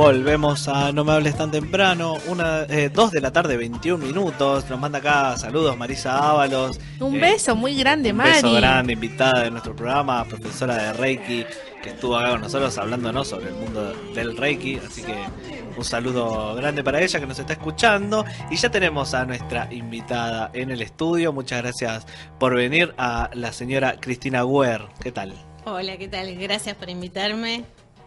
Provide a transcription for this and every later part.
Volvemos a No me hables tan temprano, una, eh, dos de la tarde, 21 minutos. Nos manda acá saludos Marisa Ábalos. Un Eh, beso muy grande, Un Mari. beso grande, invitada de nuestro programa, profesora de Reiki, que estuvo acá con nosotros hablándonos sobre el mundo del Reiki. Así que un saludo grande para ella que nos está escuchando. Y ya tenemos a nuestra invitada en el estudio. Muchas gracias por venir a la señora Cristina Guer. ¿Qué tal? Hola, ¿qué tal? Gracias por invitarme.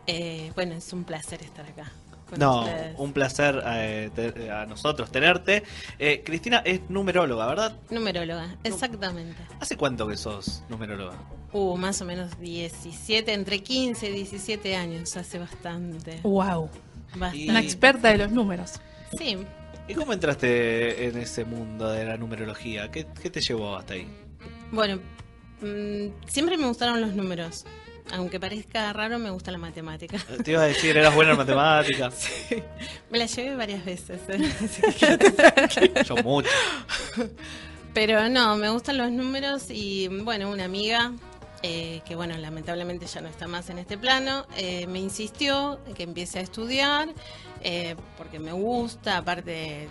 Eh, bueno, es un placer estar acá. con No, ustedes. un placer eh, te- a nosotros tenerte. Eh, Cristina es numeróloga, ¿verdad? Numeróloga, exactamente. ¿Hace cuánto que sos numeróloga? Uh, más o menos 17, entre 15 y 17 años, hace bastante. Wow. bastante. Una experta de los números. Sí, ¿Y cómo entraste en ese mundo de la numerología? ¿Qué, qué te llevó hasta ahí? bueno, mm, siempre me gustaron los números. Aunque parezca raro, me gusta la matemática. Te iba a decir, eras buena en matemáticas. Me la llevé varias veces. ¿eh? Yo mucho. Pero no, me gustan los números y bueno, una amiga, eh, que bueno, lamentablemente ya no está más en este plano, eh, me insistió que empiece a estudiar eh, porque me gusta, aparte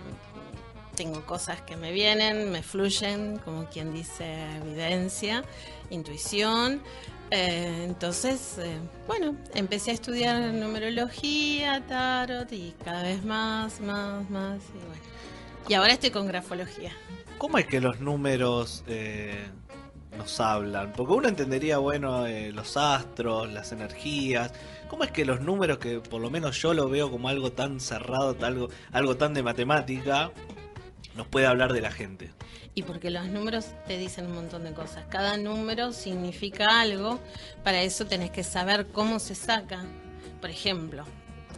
tengo cosas que me vienen, me fluyen, como quien dice, evidencia, intuición. Eh, entonces, eh, bueno, empecé a estudiar numerología, tarot y cada vez más, más, más. Y bueno. Y ahora estoy con grafología. ¿Cómo es que los números eh, nos hablan? Porque uno entendería, bueno, los astros, las energías. ¿Cómo es que los números, que por lo menos yo lo veo como algo tan cerrado, algo, algo tan de matemática, nos puede hablar de la gente? Y porque los números te dicen un montón de cosas. Cada número significa algo. Para eso tenés que saber cómo se saca. Por ejemplo,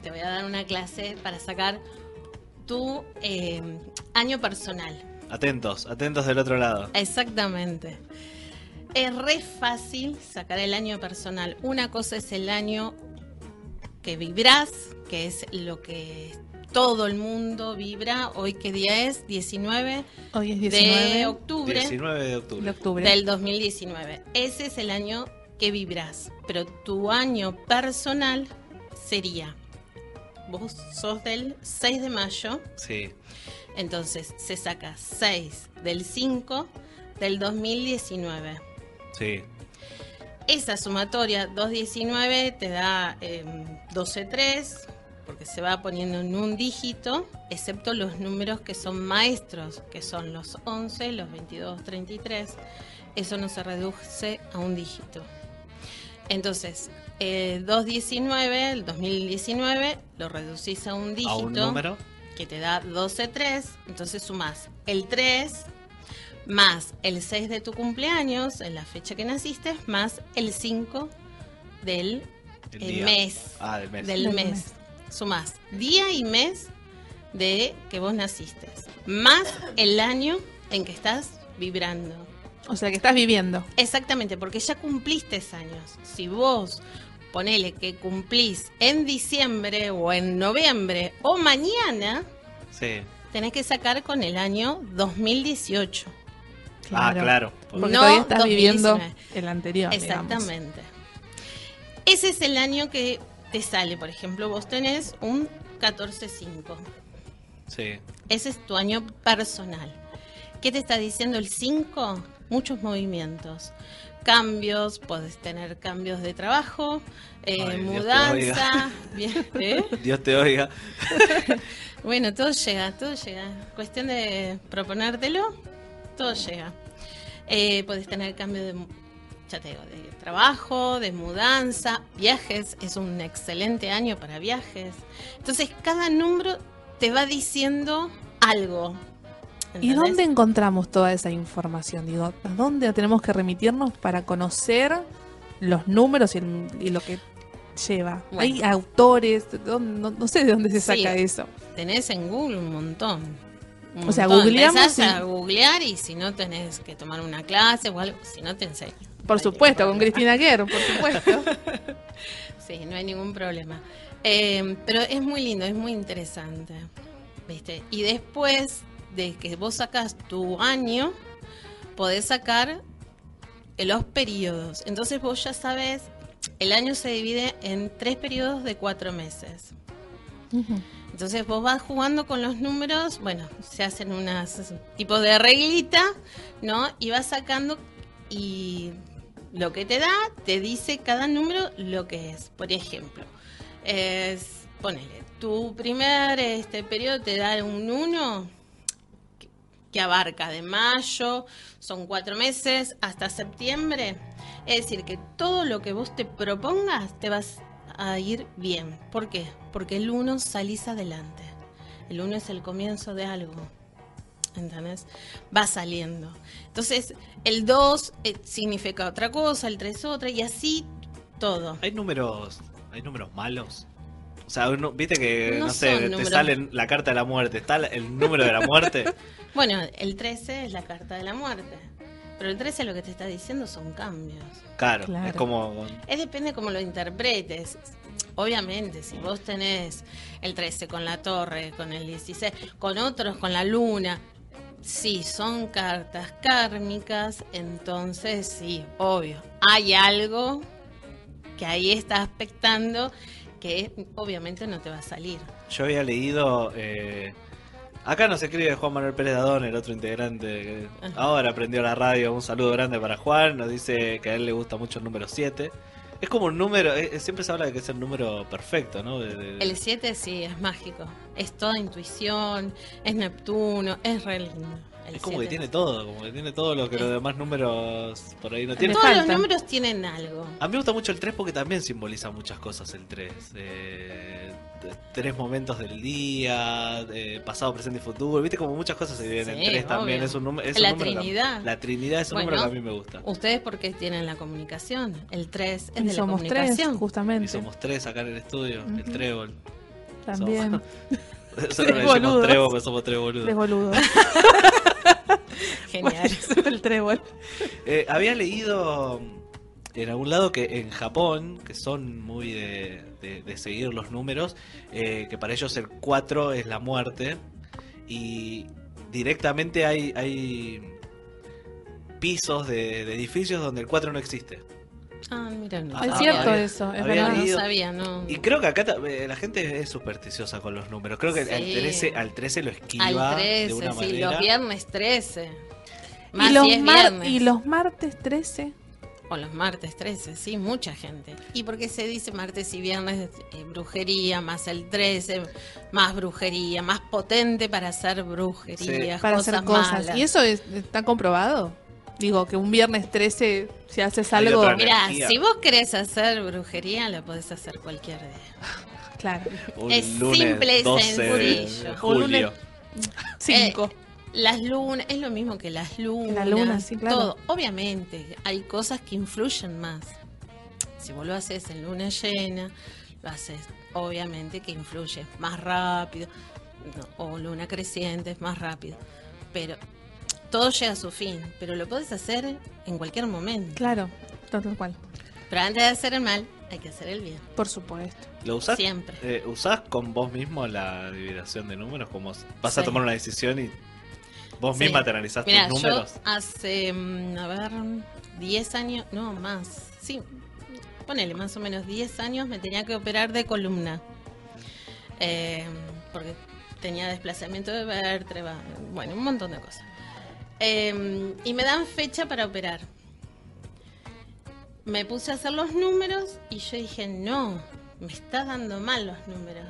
te voy a dar una clase para sacar tu eh, año personal. Atentos, atentos del otro lado. Exactamente. Es re fácil sacar el año personal. Una cosa es el año que vibrás, que es lo que todo el mundo vibra. Hoy, ¿qué día es? 19 Hoy es 19 de octubre 19 de de octubre. octubre. del 2019. Ese es el año que vibras. Pero tu año personal sería. Vos sos del 6 de mayo, Sí. entonces se saca 6 del 5 del 2019. Sí. Esa sumatoria 219 te da eh, 12.3, porque se va poniendo en un dígito, excepto los números que son maestros, que son los 11, los 22, 33. Eso no se reduce a un dígito. Entonces, eh, 219, el 2019, lo reducís a un dígito A un número. que te da 12.3, entonces sumás el 3 más el 6 de tu cumpleaños, en la fecha que naciste, más el 5 del El mes. Ah, del mes. Del Del mes. Sumás día y mes de que vos naciste, más el año en que estás vibrando. O sea que estás viviendo. Exactamente, porque ya cumpliste años. Si vos ponele que cumplís en diciembre o en noviembre o mañana, Sí. tenés que sacar con el año 2018. Ah, claro. Porque No, todavía estás viviendo 2019. el anterior. digamos. Exactamente. Ese es el año que te sale, por ejemplo, vos tenés un 14-5. Sí. Ese es tu año personal. ¿Qué te está diciendo el 5? Muchos movimientos. Cambios, podés tener cambios de trabajo, eh, Ay, Dios te mudanza. bien, ¿eh? Dios te oiga. Bueno, todo llega, todo llega. Cuestión de proponértelo, todo llega. Eh, podés tener cambio de, ya te digo, de trabajo, de mudanza, viajes. Es un excelente año para viajes. Entonces, cada número te va diciendo algo. ¿Y dónde encontramos toda esa información? Digo, ¿a dónde tenemos que remitirnos para conocer los números y, el- y lo que lleva? Bueno. Hay autores, ¿dónde- no, no sé de dónde se Sí. saca eso. Tenés en Google un montón. Un O sea, googleamos y- a googlear y si no tenés que tomar una clase o algo, si no te enseño. Por supuesto, con. Cristina Guerra, por supuesto. Sí, no hay ningún problema. Eh, pero es muy lindo, es muy interesante. ¿Viste? Y después de que vos sacas tu año, podés sacar los periodos. Entonces vos ya sabes, el año se divide en tres periodos de cuatro meses. Entonces vos vas jugando con los números, bueno, se hacen unas tipos de reglita, ¿no? Y vas sacando y lo que te da te dice cada número lo que es. Por ejemplo, es, ponele, tu primer este periodo te da un 1 que- abarca de mayo, son cuatro meses, hasta septiembre. Es decir, que todo lo que vos te propongas te vas a ir bien. ¿Por qué? Porque el 1 salís adelante. El 1 es el comienzo de algo. ¿Entendés? Va saliendo. Entonces, el 2 eh, significa otra cosa, el 3 otra, y así todo. Hay números, hay números malos. O sea, uno- viste que, no, No sé, te números. sale la carta de la muerte, está el número de la muerte. Bueno, el 13 es la carta de la muerte. Pero el 13 lo que te está diciendo son cambios. Claro, Claro. es como... Es depende cómo lo interpretes. Obviamente, si vos tenés el 13 con la torre, con el 16, con otros con la luna, sí, son cartas kármicas, entonces sí, obvio. Hay algo que ahí está aspectando que obviamente no te va a salir. Yo había leído... eh, Acá nos escribe Juan Manuel Pérez Dadón, el otro integrante que Ajá. ahora aprendió la radio. Un saludo grande para Juan. Nos dice que a él le gusta mucho el número 7. Es como un número, eh, siempre se habla de que es el número perfecto, ¿no? De- El 7 sí, es mágico. Es toda intuición, es Neptuno, es re. El es como que 7. tiene todo, como que tiene todo lo que los demás números por ahí no tienen. Todos los números tienen algo. A mí me gusta mucho el 3 porque también simboliza muchas cosas el 3. Eh, tres momentos del día, eh, pasado, presente y futuro. Viste como muchas cosas se viven en Sí, el 3 también. Es un, número- es La un número que- Trinidad. la Trinidad es un Bueno. número que a mí me gusta. ¿Ustedes por qué tienen la comunicación? El 3 es Y de la somos tres, comunicación. Y justamente. somos tres acá en el estudio, el trébol. También. Nosotros Tres le decimos boludos. trébol porque somos tres boludos. Tres boludos. Genial. el trébol. Eh, había leído en algún lado que en Japón, que son muy de, de- de seguir los números, eh, que para ellos el 4 es la muerte y directamente hay, hay pisos de, de edificios donde el 4 no existe. Ah, mira, no. Ah, es cierto había- eso, es había verdad. no sabía, no. Y creo que acá eh, la gente es supersticiosa con los números. Creo que al, Sí. 13, al 13 lo esquiva Al de 13, una sí, manera. los viernes 13. Más Y los, si es mar- viernes. y los martes 13. O los martes 13, sí, mucha gente. ¿Y por qué se dice martes y viernes eh, brujería, más el 13, más brujería, más potente para hacer brujerías, para cosas hacer cosas. malas? ¿Y eso es- está comprobado? Digo, que un viernes 13, si haces algo. Mira, si vos querés hacer brujería, lo podés hacer cualquier día. Claro. Un Es lunes simple y 12 de sencillo. Un lunes- julio. Cinco. Las lunas, es lo mismo que las lunas. La luna, sí, claro. Todo. Obviamente, hay cosas que influyen más. Si vos lo haces en luna llena, lo haces, obviamente que influye más rápido. no, o luna creciente es más rápido. Pero todo llega a su fin. Pero lo podés hacer en cualquier momento. Claro, tal cual. Pero antes de hacer el mal, hay que hacer el bien. Por supuesto. ¿Lo usás? Siempre. Eh, ¿Usás con vos mismo la división de números? Como vas a tomar una decisión y vos Sí. misma te analizás Mira, tus yo números. hace, mm, a ver, 10 años, no, más, sí, ponele más o menos 10 años me tenía que operar de columna. Eh, porque tenía desplazamiento de vértebra, bueno, un montón de cosas. Eh, y me dan fecha para operar. Me puse a hacer los números y yo dije, no, me está dando mal los números.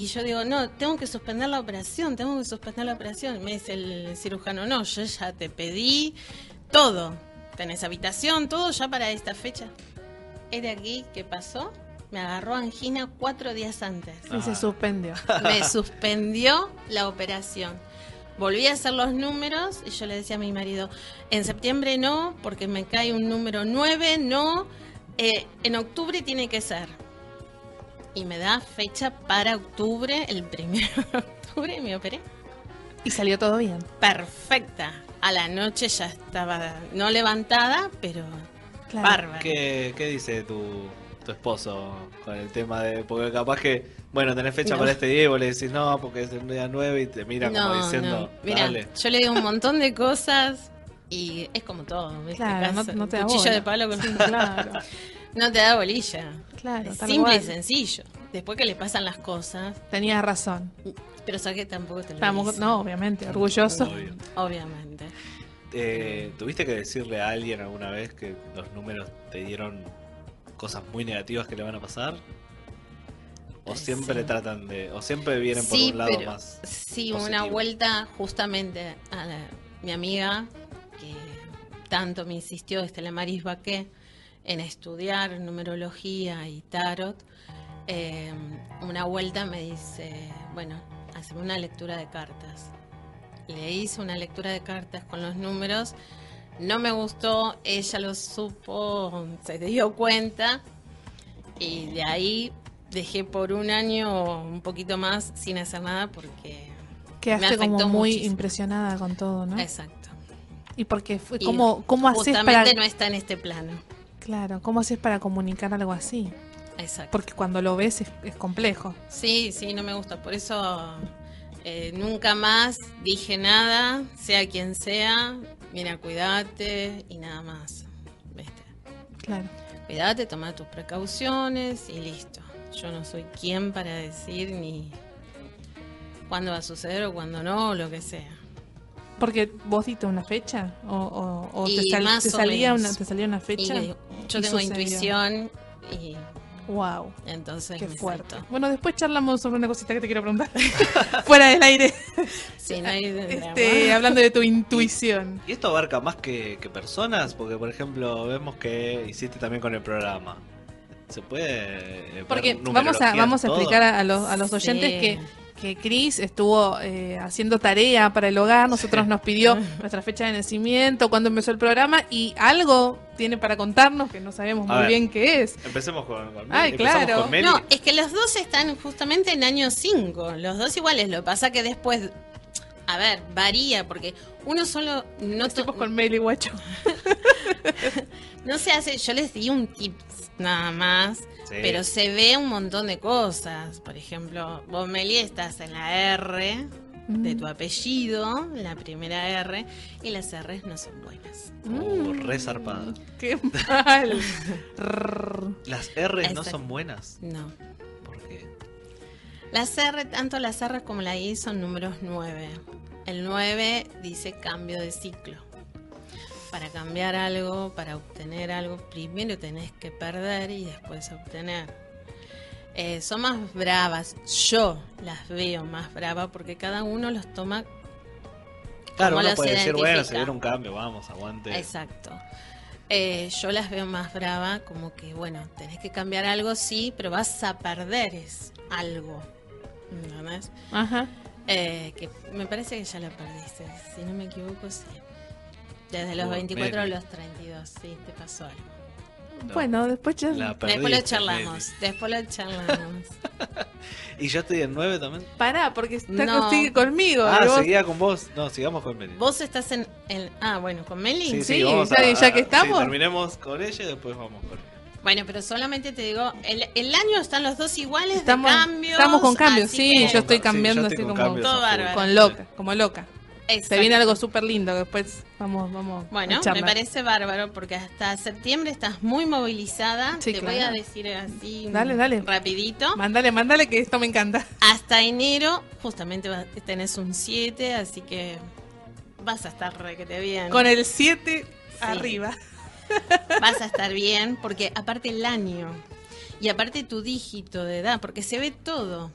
Y yo digo, no, tengo que suspender la operación, tengo que suspender la operación. Me dice el cirujano, no, yo ya te pedí todo. Tenés habitación, todo ya para esta fecha. De aquí que pasó, me agarró angina cuatro días antes. Y Ah. se suspendió. Me suspendió la operación. Volví a hacer los números y yo le decía a mi marido, en septiembre no, porque me cae un número 9, no, eh, en octubre tiene que ser. Y me da fecha para octubre, el primero de octubre, y me operé. Y salió todo bien. Perfecta. A la noche ya estaba no levantada, pero Claro. bárbara. ¿Qué, qué dice tu, tu esposo con el tema de.? Porque capaz que, bueno, tenés fecha No. para este día y vos le decís no, porque es el día 9 y te mira como diciendo, Mira, dale. yo le digo un montón de cosas y es como todo. ¿viste? Claro, no, no te cuchillo de palo con- Sí, claro. no te da bolilla. Claro, tal simple y sencillo. después que le pasan las cosas, Tenías razón. pero sabes que tampoco te lo no, obviamente, orgulloso. Obvio. obviamente. Eh, ¿Tuviste que decirle a alguien alguna vez que los números te dieron cosas muy negativas que le van a pasar? ¿O Eh, siempre sí. tratan de.? ¿O siempre vienen por Sí, un lado pero- más.? Sí, positivo. una vuelta justamente a la- mi amiga, que tanto me insistió, Estela Maris Baqué, en estudiar numerología y tarot. eh, una vuelta me dice, bueno, haceme una lectura de cartas. Le hice una lectura de cartas con los números. No me gustó, ella lo supo, se dio cuenta. Y de ahí dejé por un año un poquito más sin hacer nada porque... Quedaste como afectó muy muchísimo. impresionada con todo, ¿no? Exacto. Y porque fue, Y ¿cómo, cómo haces para, no está en este plano. Claro, cómo haces para comunicar algo así? Exacto. Porque cuando lo ves es, es complejo. Sí, sí, no me gusta. Por eso eh, nunca más dije nada, sea quien sea. Mira, cuídate y nada más. ¿Viste? Claro. Cuídate, toma tus precauciones y listo. Yo no soy quien para decir ni cuándo va a suceder o cuándo no, o lo que sea. Porque vos diste una fecha o, o- o te, Y sal- más te o salía una, te salía una Y fecha. yo y tengo sucedió. intuición y Wow, entonces qué me fuerte. Bueno, después charlamos sobre una cosita que te quiero preguntar. Fuera del aire. Hay drama. Este, hablando de tu intuición. ¿Y esto abarca más que, que personas? Porque, por ejemplo, vemos que hiciste también con el programa. ¿Se puede.? eh, Porque vamos a, vamos a explicar a, a los, a los Sí. oyentes que, que Cris estuvo eh, haciendo tarea para el hogar. Nosotros nos pidió nuestra fecha de nacimiento, cuándo empezó el programa y algo tiene para contarnos que no sabemos A muy ver. bien qué es. Empecemos con, con Ay, claro. con Meli. No, es que los dos están justamente en año 5. Los dos iguales. Lo que pasa que después. A ver, varía, porque uno solo no, Estuvimos con Meli Guacho. no se hace. Yo les di un tips nada más, Sí. pero se ve un montón de cosas. Por ejemplo, vos, Meli, estás en la R de Mm. tu apellido, la primera R, y las R's no son buenas. Uh, re zarpada. Qué mal. Las R no son buenas. No. ¿Por qué? Las R, tanto las R como la I son números 9. El 9 dice cambio de ciclo. Para cambiar algo, para obtener algo, primero tenés que perder y después obtener. Eh, son más bravas. Yo las veo más bravas porque cada uno los toma Claro, ¿Cómo uno los puede decir, bueno, se viene un cambio, vamos, aguante. Exacto. Eh, yo las veo más brava, como que, bueno, tenés que cambiar algo, sí, pero vas a perder es algo. ¿Entendés? Ajá. Eh, que me parece que ya la perdiste, si no me equivoco, sí. Desde los Uy, 24 a los 32, sí, te pasó algo. No. Bueno, después ya. Después lo charlamos, después lo charlamos. ¿Y yo estoy en 9 también? Pará, porque está, No. sigue conmigo. Ah, vos- seguía con vos. No, sigamos con Meli. Vos estás en, en- Ah, bueno, con Meli. Sí, vamos ya- ya que estamos. sí, terminemos con ella y después vamos con ella. Bueno, pero solamente te digo, el, el año están los dos iguales Estamos, de cambios. estamos con cambios, sí, que- yo estoy Sí, cambiando yo estoy así con como cambios Todo bárbaro. con loca, como loca. Se Exacto. viene algo súper lindo que después vamos, vamos Bueno, a me parece bárbaro porque hasta septiembre estás muy movilizada. Sí, Te voy a decir así Dale, dale. rapidito. Mándale, mándale que esto me encanta. Hasta enero justamente tenés un 7, así que vas a estar requete bien. Con el 7 arriba. Vas a estar bien porque aparte el año y aparte tu dígito de edad, porque se ve todo.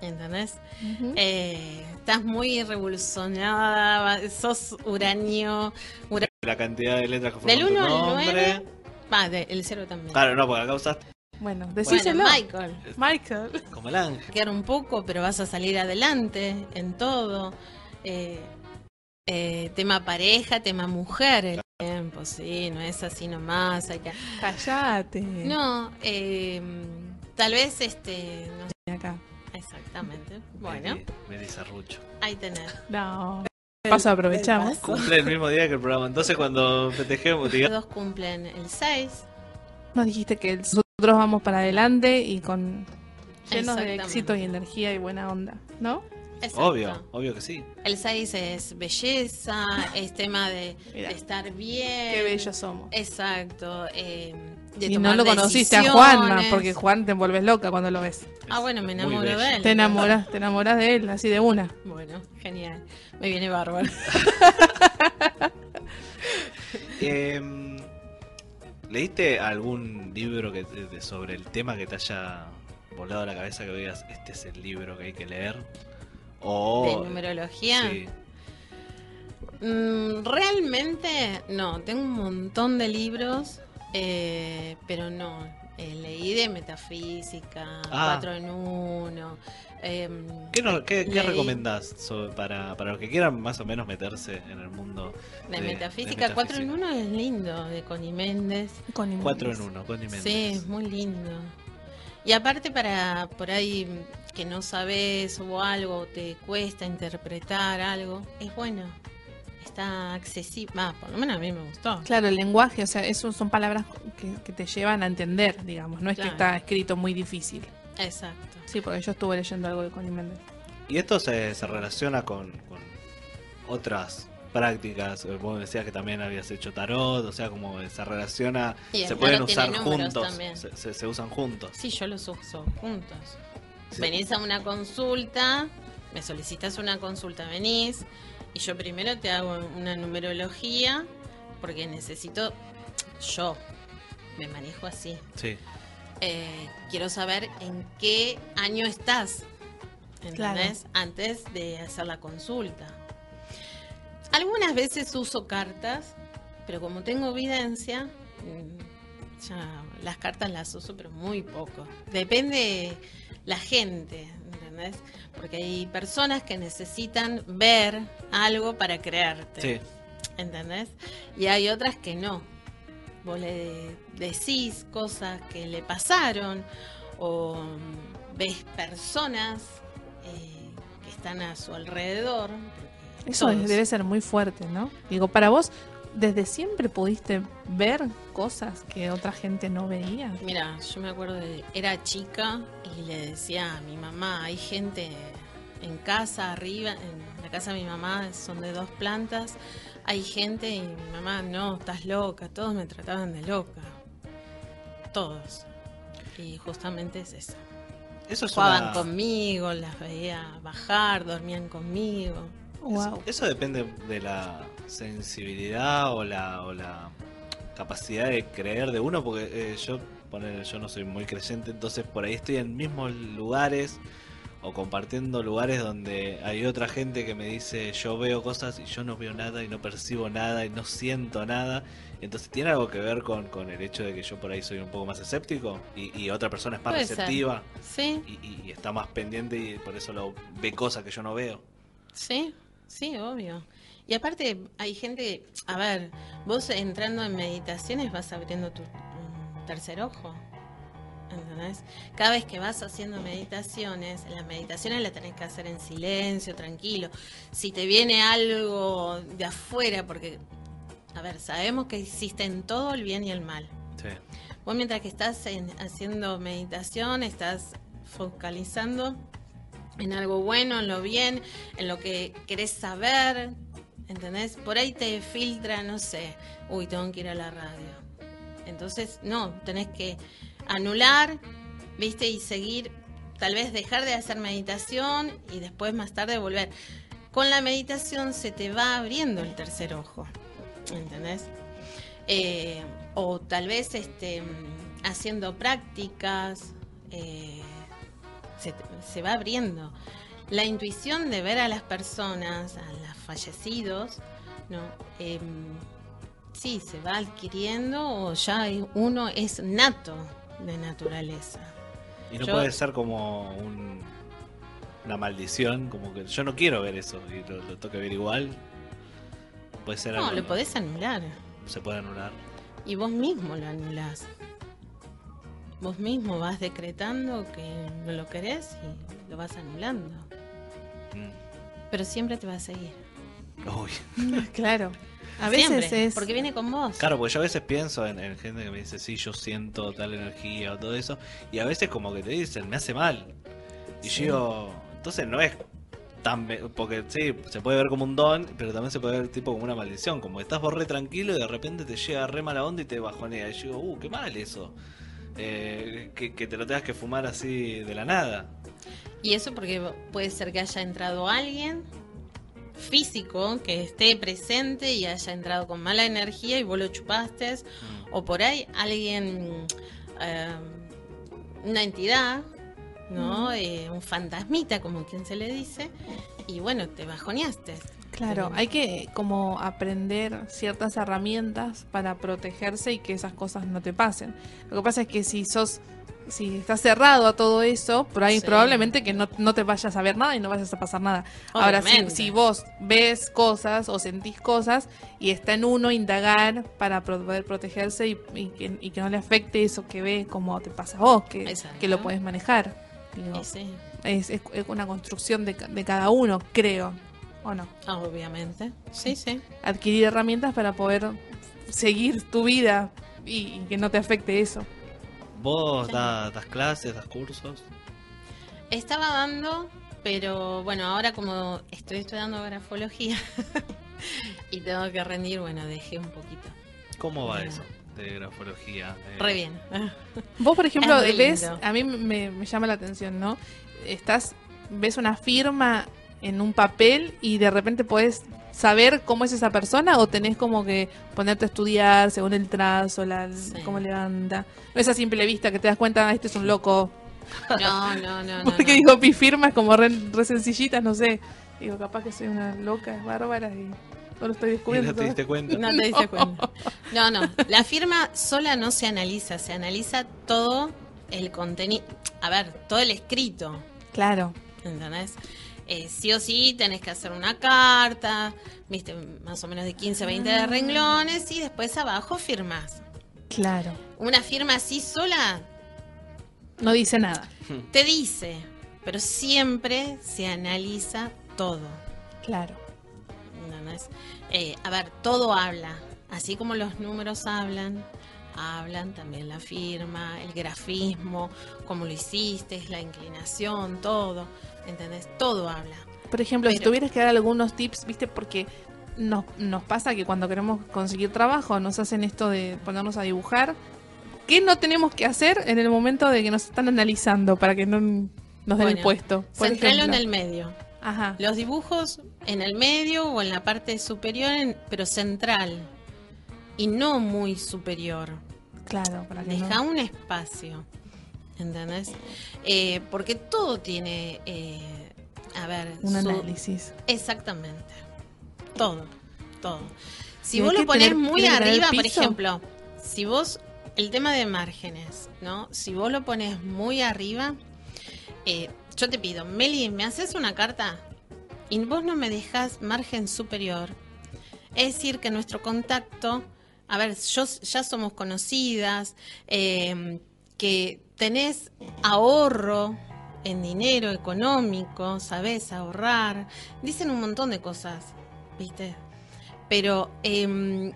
¿Entendés? Ujú. Eh, estás muy revolucionada, va- sos uranio. ura- La cantidad de letras que del tu 1 al nombre. 9. Va, de- el 0 también. Claro, no, porque acá usaste Bueno, bueno, decíselo. Michael. Michael. como el ángel. quedar un poco, pero vas a salir adelante en todo. Eh, eh, tema pareja, tema mujer, el tiempo, sí, no es así nomás. Hay que... Callate. No, eh, tal vez este. No sé, Acá. Exactamente. Bueno, Meli, Meli Serrucho. ahí tenés. No. Paso aprovechamos. Cumple el mismo día que el programa. Entonces, cuando festejemos, diga. Los dos cumplen el 6. Nos dijiste que nosotros vamos para adelante y con llenos de éxito y energía y buena onda, ¿no? Exacto. Obvio, obvio que sí. El 6 es belleza, es tema de, de estar bien. Qué bellos somos. Exacto. eh, de Y tomar no lo conociste a. Juanma, porque Juan te envuelves loca cuando lo ves. Ah, bueno, me enamoro de él. Te enamoras, te enamoras de él, así de una. Bueno, genial. Me viene bárbaro. Em, ¿Leíste algún libro que te- de- sobre el tema que te haya volado la cabeza que digas, este es el libro que hay que leer? O, ¿De numerología? Sí. Mm, realmente no, tengo un montón de libros, eh, pero no. eh, leí de metafísica, Ah. cuatro en uno. em, ¿Qué, nos- qué, qué recomendás sobre- para, para los que quieran más o menos meterse en el mundo de, de- metafísica, de cuatro en uno es lindo, de Connie Méndez. Cuatro en uno, Connie Sí, Méndez. es muy lindo. Y aparte para por ahí que no sabes o algo, te cuesta interpretar algo, es bueno. Está accesible, ah, por lo menos a mí me gustó. Claro, el lenguaje, o sea, eso son palabras que, que te llevan a entender, digamos. No es Claro. que está escrito muy difícil. Exacto. Sí, porque yo estuve leyendo algo de Connie Méndez. Y esto se, se relaciona con, con otras prácticas. Vos decías que también habías hecho tarot, o sea, como se relaciona, se pueden usar juntos, se, se- se usan juntos. Sí, yo los uso juntos. Sí. Venís a una consulta, me solicitas una consulta, venís y yo primero te hago una numerología porque necesito, yo me manejo así. Sí. Eh, quiero saber en qué año estás, ¿entendés? Claro. Antes de hacer la consulta. Algunas veces uso cartas, pero como tengo evidencia, mm, ya las cartas las uso, pero muy poco. Depende la gente, ¿entendés? Porque hay personas que necesitan ver algo para creerte. Sí. ¿entendés? Y hay otras que no. Vos le decís cosas que le pasaron o mm, ves personas eh, que están a su alrededor. Eso todos. debe ser muy fuerte, ¿no? Digo, para vos, ¿desde siempre pudiste ver cosas que otra gente no veía? Mira, yo me acuerdo de era chica y le decía a mi mamá, hay gente en casa arriba, en la casa de mi mamá son de dos plantas, hay gente y mi mamá, no, estás loca, todos me trataban de loca. Todos. Y justamente es eso. Eso es Jugaban una- conmigo, las veía bajar, dormían conmigo. Wow. Eso depende de la sensibilidad o la, o la capacidad de creer de uno, porque eh, yo, ponele, yo no soy muy creyente, entonces por ahí estoy en mismos lugares o compartiendo lugares donde hay otra gente que me dice yo veo cosas y yo no veo nada y no percibo nada y no siento nada. Entonces tiene algo que ver con, con el hecho de que yo por ahí soy un poco más escéptico y, y otra persona es más Puede receptiva Sí, y, y- y está más pendiente y por eso lo ve cosas que yo no veo. sí, sí, obvio. Y aparte hay gente, a ver, vos entrando en meditaciones vas abriendo tu tercer ojo. ¿Entendés? Cada vez que vas haciendo meditaciones, las meditaciones las tenés que hacer en silencio, tranquilo. Si te viene algo de afuera, porque, a ver, sabemos que existen todo el bien y el mal. Sí. Vos mientras que estás en- haciendo meditación, estás focalizando en algo bueno, en lo bien, en lo que querés saber, ¿entendés? Por ahí te filtra, no sé, uy, tengo que ir a la radio. Entonces, no, tenés que anular, ¿viste? Y seguir, tal vez dejar de hacer meditación y después más tarde volver. Con la meditación se te va abriendo el tercer ojo, ¿entendés? Eh, o tal vez este, haciendo prácticas, eh, se va abriendo. La intuición de ver a las personas, a los fallecidos, ¿no? Em, sí, se va adquiriendo o ya uno es nato de naturaleza. Y no Yo- puede ser como un- una maldición, como que yo no quiero ver eso y lo, lo tengo que ver igual. Puede ser No, lo podés anular. Se puede anular. Y vos mismo lo anulás. Vos mismo vas decretando que no lo querés y lo vas anulando. Mm. Pero siempre te va a seguir. Uy. Claro. A veces Siempre, es. Porque viene con vos. Claro, porque yo a veces pienso en, en gente que me dice, sí, yo siento tal energía o todo eso, y a veces como que te dicen, me hace mal. Y Sí. yo digo, entonces no es También, porque sí, se puede ver como un don, pero también se puede ver tipo como una maldición. Como estás vos re tranquilo y de repente te llega re mala onda y te bajonea. Y yo digo, uh, qué mal eso. Eh, que, que te lo tengas que fumar así de la nada. Y eso porque puede ser que haya entrado alguien físico que esté presente y haya entrado con mala energía y vos lo chupaste. Mm. O por ahí alguien, eh, una entidad, ¿no? Eh, un fantasmita, como quien se le dice. Y bueno, te bajoneaste. Claro, hay que como aprender ciertas herramientas para protegerse y que esas cosas no te pasen. Lo que pasa es que si sos, si estás cerrado a todo eso, por ahí Sí. probablemente que no, no te vayas a ver nada y no vayas a pasar nada. Ahora, si, si vos ves cosas o sentís cosas y está en uno indagar para poder protegerse y, y que, y que no le afecte eso que ves como te pasa a vos, que, lo puedes manejar. Digo, sí, es, es- es una construcción de, de cada uno, creo. ¿O no? obviamente. Sí, sí. adquirir herramientas para poder seguir tu vida y, y que no te afecte eso. ¿Vos das clases, das cursos? Estaba dando, pero bueno, ahora como estoy estudiando grafología y tengo que rendir, bueno, dejé un poquito. ¿Cómo va Bueno. eso de grafología? Eh, Re bien. Vos, por ejemplo, ves, a mí me, me llama la atención, ¿no? Estás, ves una firma en un papel y de repente podés saber cómo es esa persona o tenés como que ponerte a estudiar según el trazo, la, Sí. cómo levanta. No es a simple vista que te das cuenta, "Ah, este es un loco. No, no, no. no, Porque no. digo, mi firma es como re, re sencillitas, no sé. Digo, capaz que soy una loca, es bárbara y no lo estoy ¿Y descubriendo. no te diste cuenta? No te diste cuenta. No, no. La firma sola no se analiza, se analiza todo el contenido. A ver, todo el escrito. Claro. ¿Entendés? Eh, sí o sí tenés que hacer una carta, viste, más o menos de 15 a 20 Ah. de renglones y después abajo firmas. Claro. Una firma así sola No dice nada. te dice, pero siempre se analiza todo. Claro. Eh, a ver, todo habla, así como los números hablan, hablan también la firma, el grafismo, cómo lo hiciste, la inclinación, todo, ¿entendés? Todo habla. Por ejemplo, si tuvieras que dar algunos tips, viste, porque nos, nos pasa que cuando queremos conseguir trabajo nos hacen esto de ponernos a dibujar. ¿Qué no tenemos que hacer en el momento de que nos están analizando para que no nos den el puesto? Centralo en el medio. Ajá. Los dibujos en el medio o en la parte superior, en- pero central. Y no muy superior. Claro, para que Deja no. un espacio. ¿Entendés? Eh, porque todo tiene. eh, a ver. Un su- análisis. Exactamente. Todo. Todo. Si ¿Y hay vos lo ponés tener- muy arriba, por ejemplo, si vos. El tema de márgenes, ¿no? Si vos lo pones muy arriba, eh, yo te pido, Meli, ¿me haces una carta? Y vos no me dejas margen superior. Es decir, que nuestro contacto, a ver, yo, ya somos conocidas, eh, que tenés ahorro en dinero económico, sabés ahorrar, dicen un montón de cosas, ¿viste? Pero em,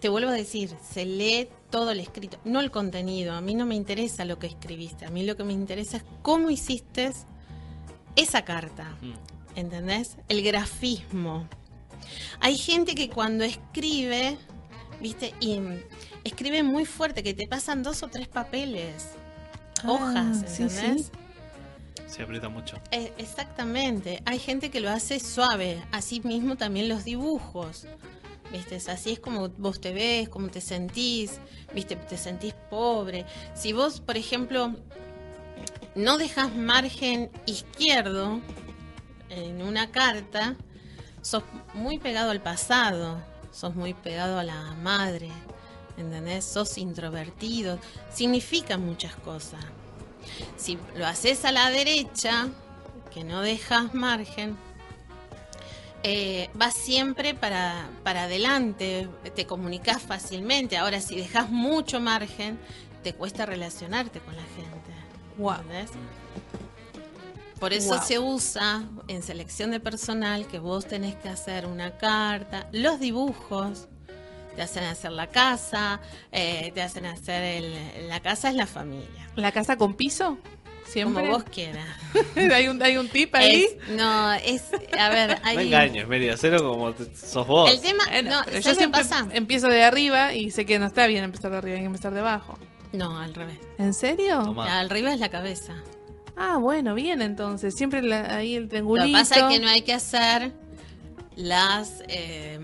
te vuelvo a decir, se lee todo el escrito, no el contenido. A mí no me interesa lo que escribiste, a mí lo que me interesa es cómo hiciste esa carta. Mm. ¿entendés? El grafismo. Hay gente que cuando escribe, viste, y escribe muy fuerte, que te pasan dos o tres papeles, hojas, Ah, sí, ¿entendés? sí. Se aprieta mucho. Eh, exactamente. Hay gente que lo hace suave. Así mismo también los dibujos. ¿Viste? Así es como vos te ves, cómo te sentís. ¿Viste? Te sentís pobre. Si vos, por ejemplo, no dejas margen izquierdo en una carta, sos muy pegado al pasado. Sos muy pegado a la madre. ¿Entendés? Sos introvertido. Significa muchas cosas. Si lo haces a la derecha, que no dejas margen, eh, vas siempre para, para adelante, te comunicas fácilmente. Ahora, si dejas mucho margen, te cuesta relacionarte con la gente. ¿entendés? Por eso se usa en selección de personal que vos tenés que hacer una carta, los dibujos, te hacen hacer la casa, eh, te hacen hacer el, la casa es la familia. ¿La casa con piso? Siempre. Como vos quieras. hay, un, hay un tip ahí. Es- no, es. A ver, hay. No engañes, Mary, hacelo como te- sos vos. El tema. Bueno, no, pero ¿sabes yo qué siempre pasa? empiezo de arriba y sé que no está bien empezar de arriba, hay que empezar de abajo. No, al revés. ¿En serio? Tomá. Al revés es la cabeza. Ah, bueno, bien entonces. Siempre la- ahí el Lo triangulito. que pasa es que no hay que hacer las. eh,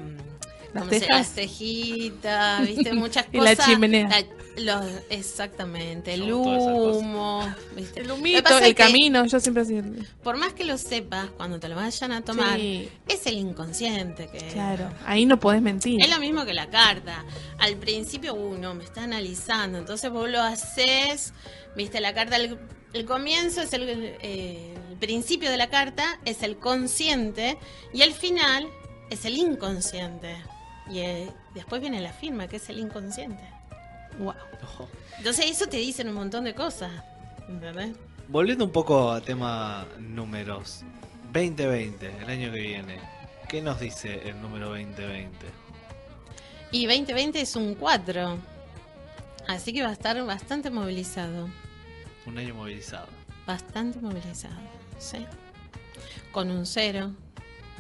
Las ¿cómo se- tejas. las tejitas, viste, muchas Y la cosas. chimenea. La- los, exactamente, el cosas. humo, viste. El Lo humito, el camino, yo siempre así. Por más que lo sepas, cuando te lo vayan a tomar, Sí, es el inconsciente que. claro. Ahí no podés mentir. Es lo mismo que la carta. Al principio uno me está analizando, entonces vos lo haces, viste la carta, el comienzo es el, eh, el principio de la carta, es el consciente y el final es el inconsciente. Y eh, después viene la firma, que es el inconsciente. Wow. Ojo. Entonces eso te dicen un montón de cosas. ¿Entendés? Volviendo un poco a tema números. 2020, el año que viene. ¿Qué nos dice el número 2020? Y 2020 es un 4. Así que va a estar bastante movilizado. Un año movilizado. Bastante movilizado, sí. Con un cero,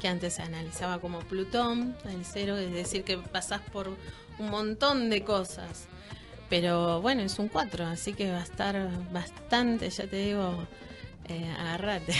que antes se analizaba como Plutón, el cero, es decir, que pasás por un montón de cosas. Pero bueno, es un 4, así que va a estar bastante, ya te digo, eh, agarrate.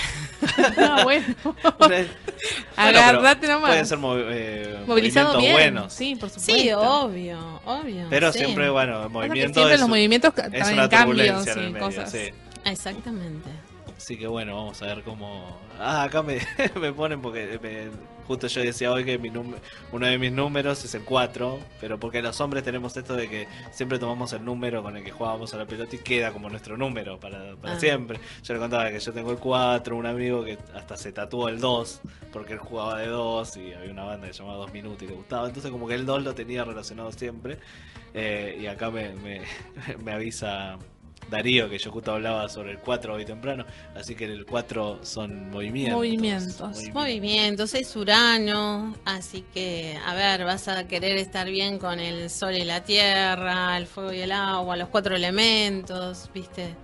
Ah, bueno. Agarrate nomás. Pueden ser eh, Movilizado movimientos bien. buenos. Sí, por supuesto. Sí, obvio, obvio. Pero sí. siempre, bueno, el movimiento siempre es, los movimientos es una cambios turbulencia en el y medio, cosas. sí. Exactamente. Así que bueno, vamos a ver cómo... Ah, acá me, me ponen porque me- justo yo decía hoy que mi uno de mis números es el 4, pero porque los hombres tenemos esto de que siempre tomamos el número con el que jugábamos a la pelota y queda como nuestro número para, para Ah. siempre. Yo le contaba que yo tengo el 4, un amigo que hasta se tatuó el 2 porque él jugaba de 2 y había una banda que se llamaba 2 minutos y le gustaba. Entonces como que el 2 lo tenía relacionado siempre. Eh, y acá me, me, me avisa Darío que yo justo hablaba sobre el 4 hoy temprano. Así que el 4 son movimientos. Movimientos. Movimientos, es Urano, así que, a ver, vas a querer estar bien con el sol y la tierra, el fuego y el agua, los cuatro elementos, ¿viste?